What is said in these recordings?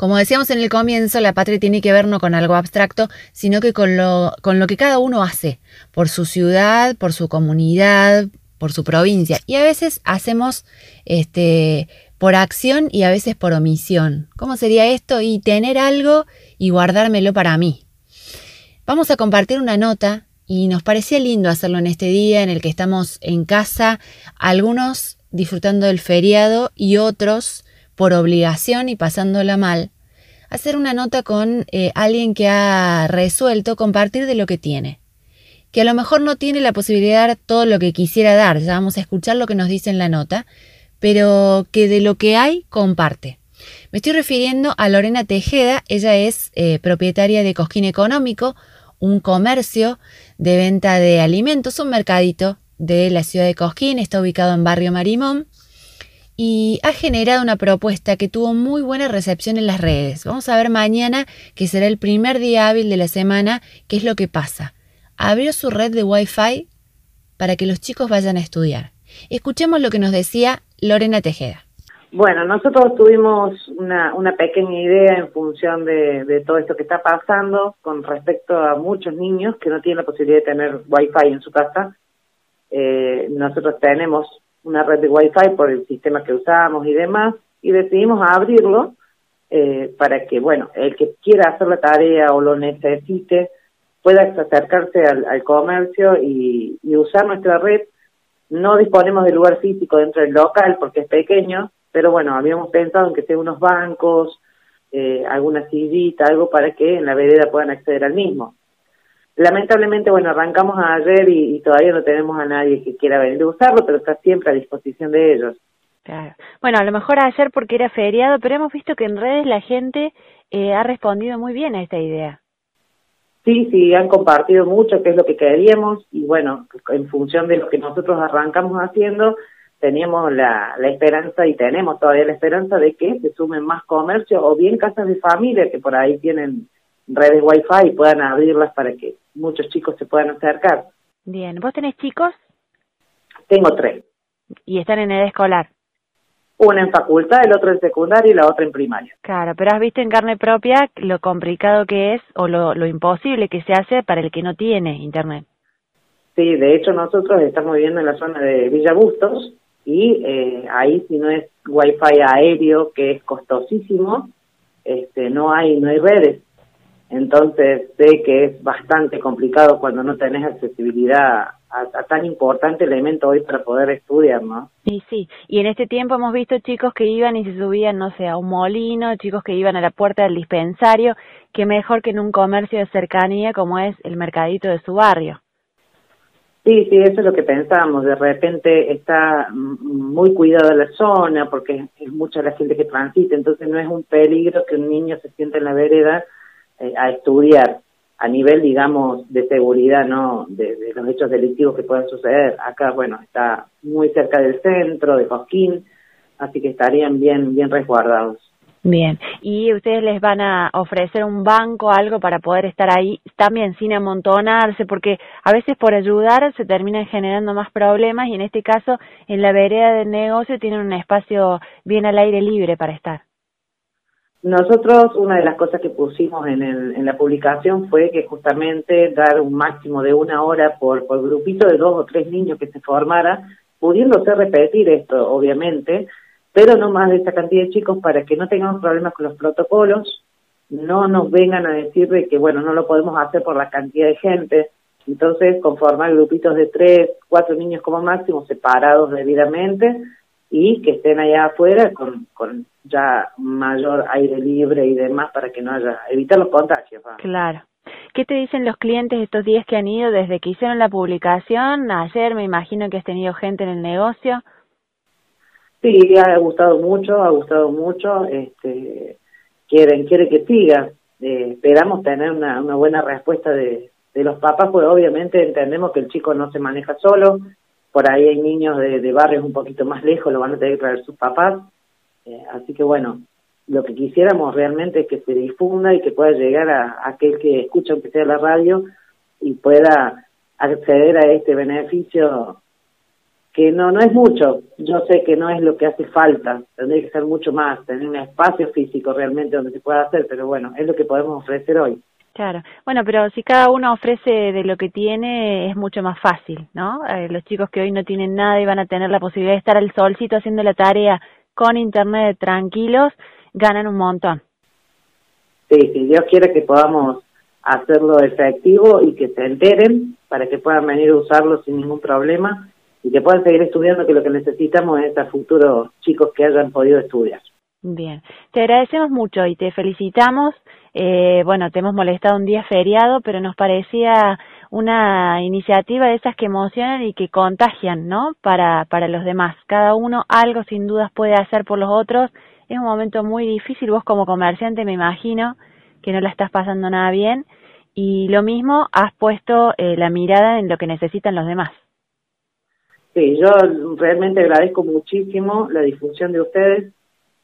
Como decíamos en el comienzo, la patria tiene que ver no con algo abstracto, sino que con lo, con lo que cada uno hace, por su ciudad, por su comunidad, por su provincia. Y a veces hacemos este, por acción y a veces por omisión. ¿Cómo sería esto? Y tener algo y guardármelo para mí. Vamos a compartir una nota y nos parecía lindo hacerlo en este día en el que estamos en casa, algunos disfrutando del feriado y otros por obligación y pasándola mal, hacer una nota con eh, alguien que ha resuelto compartir de lo que tiene, que a lo mejor no tiene la posibilidad de dar todo lo que quisiera dar, ya vamos a escuchar lo que nos dice en la nota, pero que de lo que hay comparte. Me estoy refiriendo a Lorena Tejeda, ella es eh, propietaria de Cosquín Económico, un comercio de venta de alimentos, un mercadito de la ciudad de Cosquín, está ubicado en Barrio Marimón y ha generado una propuesta que tuvo muy buena recepción en las redes. Vamos a ver mañana, que será el primer día hábil de la semana, qué es lo que pasa. Abrió su red de Wi-Fi para que los chicos vayan a estudiar. Escuchemos lo que nos decía Lorena Tejeda. Bueno, nosotros tuvimos una, una pequeña idea en función de, de, todo esto que está pasando con respecto a muchos niños que no tienen la posibilidad de tener wifi en su casa. Eh, nosotros tenemos una red de wifi por el sistema que usamos y demás y decidimos abrirlo eh, para que, bueno, el que quiera hacer la tarea o lo necesite pueda acercarse al, comercio y, y usar nuestra red. No disponemos de lugar físico dentro del local porque es pequeño, pero bueno, habíamos pensado en que sea unos bancos, eh, alguna sillita, algo para que en la vereda puedan acceder al mismo. Lamentablemente, bueno, arrancamos ayer y, todavía no tenemos a nadie que quiera venir a usarlo, pero está siempre a disposición de ellos. Claro. Bueno, a lo mejor ayer porque era feriado, pero hemos visto que en redes la gente eh, ha respondido muy bien a esta idea. Sí, sí, han compartido mucho qué es lo que queríamos y bueno, en función de lo que nosotros arrancamos haciendo, teníamos la, la esperanza y tenemos todavía la esperanza de que se sumen más comercios o bien casas de familia que por ahí tienen redes wifi y puedan abrirlas para que muchos chicos se puedan acercar. Bien, ¿vos tenés chicos? Tengo tres. ¿Y están en edad escolar? Una en facultad, el otro en secundaria y la otra en primaria. Claro, pero has visto en carne propia lo complicado que es o lo, lo imposible que se hace para el que no tiene internet. Sí, de hecho nosotros estamos viviendo en la zona de Villa Bustos y eh, ahí si no es wifi aéreo que es costosísimo, este, no hay no hay redes. Entonces sé que es bastante complicado cuando no tenés accesibilidad a, tan importante elemento hoy para poder estudiar, ¿no? Sí, sí. Y en este tiempo hemos visto chicos que iban y se subían, no sé, a un molino, chicos que iban a la puerta del dispensario, que mejor que en un comercio de cercanía como es el mercadito de su barrio. Sí, sí, eso es lo que pensamos. De repente está muy cuidada la zona porque es mucha la gente que transita, entonces no es un peligro que un niño se sienta en la vereda eh, a estudiar a nivel, digamos, de seguridad, ¿no? De, los hechos delictivos que puedan suceder. Acá, bueno, está muy cerca del centro, de Cosquín, así que estarían bien, bien resguardados. Bien, y ustedes les van a ofrecer un banco, algo para poder estar ahí también sin amontonarse, porque a veces por ayudar se terminan generando más problemas y en este caso en la vereda del negocio tienen un espacio bien al aire libre para estar. Nosotros, una de las cosas que pusimos en, el, en la publicación fue que justamente dar un máximo de una hora por, por grupito de dos o tres niños que se formara, pudiéndose repetir esto, obviamente, pero no más de esa cantidad de chicos para que no tengamos problemas con los protocolos, no nos vengan a decir de que, bueno, no lo podemos hacer por la cantidad de gente. Entonces, conformar grupitos de tres, cuatro niños como máximo, separados debidamente, y que estén allá afuera con, con ya mayor aire libre y demás para que no haya, evitar los contagios. Claro. ¿Qué te dicen los clientes estos días que han ido desde que hicieron la publicación? Ayer me imagino que has tenido gente en el negocio. Sí, ha gustado mucho, ha gustado mucho. Este, quieren, quiere que siga. Eh, esperamos tener una, una buena respuesta de, de los papás, pues obviamente entendemos que el chico no se maneja solo. Por ahí hay niños de, barrios un poquito más lejos, lo van a tener que traer sus papás. Eh, así que bueno, lo que quisiéramos realmente es que se difunda y que pueda llegar a, a aquel que escucha aunque sea la radio y pueda acceder a este beneficio que no, no es mucho. Yo sé que no es lo que hace falta, tendría que ser mucho más, tener un espacio físico realmente donde se pueda hacer, pero bueno, es lo que podemos ofrecer hoy. Claro, bueno, pero si cada uno ofrece de lo que tiene es mucho más fácil, ¿no? Eh, los chicos que hoy no tienen nada y van a tener la posibilidad de estar al solcito haciendo la tarea con internet tranquilos, ganan un montón. Sí, si Dios quiere que podamos hacerlo efectivo y que se enteren para que puedan venir a usarlo sin ningún problema y que puedan seguir estudiando, que lo que necesitamos es a futuros chicos que hayan podido estudiar. Bien, te agradecemos mucho y te felicitamos. Eh, bueno, te hemos molestado un día feriado, pero nos parecía una iniciativa de esas que emocionan y que contagian, ¿no? Para, para los demás. Cada uno algo sin dudas puede hacer por los otros. Es un momento muy difícil. Vos como comerciante me imagino que no la estás pasando nada bien. Y lo mismo, has puesto eh, la mirada en lo que necesitan los demás. Sí, yo realmente agradezco muchísimo la difusión de ustedes,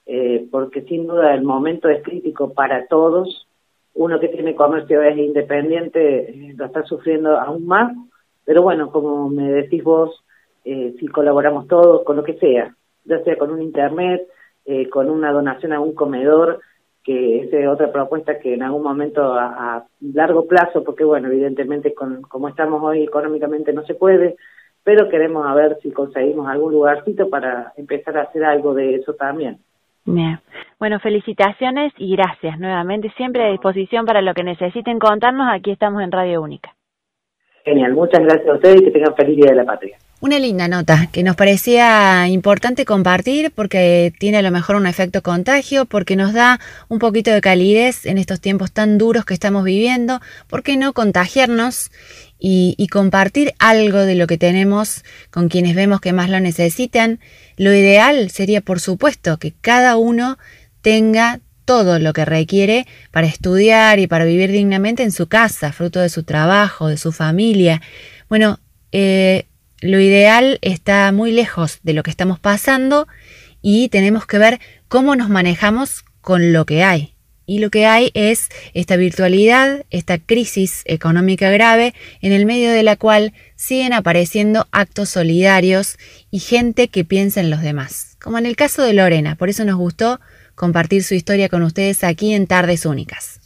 eh, porque sin duda el momento es crítico para todos. Uno que tiene comercio es independiente, eh, lo está sufriendo aún más, pero bueno, como me decís vos, eh, si colaboramos todos con lo que sea, ya sea con un internet, con una donación a un comedor, que es otra propuesta que en algún momento a, largo plazo, porque bueno, evidentemente con, como estamos hoy económicamente no se puede, pero queremos a ver si conseguimos algún lugarcito para empezar a hacer algo de eso también. Bien. Bueno, felicitaciones y gracias nuevamente. Siempre a disposición para lo que necesiten contarnos. Aquí estamos en Radio Única. Genial. Muchas gracias a ustedes y que tengan feliz Día de la Patria. Una linda nota que nos parecía importante compartir porque tiene a lo mejor un efecto contagio, porque nos da un poquito de calidez en estos tiempos tan duros que estamos viviendo. ¿Por qué no contagiarnos y, compartir algo de lo que tenemos con quienes vemos que más lo necesitan. Lo ideal sería, por supuesto, que cada uno tenga todo lo que requiere para estudiar y para vivir dignamente en su casa, fruto de su trabajo, de su familia. Bueno, eh, lo ideal está muy lejos de lo que estamos pasando y tenemos que ver cómo nos manejamos con lo que hay. Y lo que hay es esta virtualidad, esta crisis económica grave, en el medio de la cual siguen apareciendo actos solidarios y gente que piensa en los demás, como en el caso de Lorena. Por eso nos gustó compartir su historia con ustedes aquí en Tardes Únicas.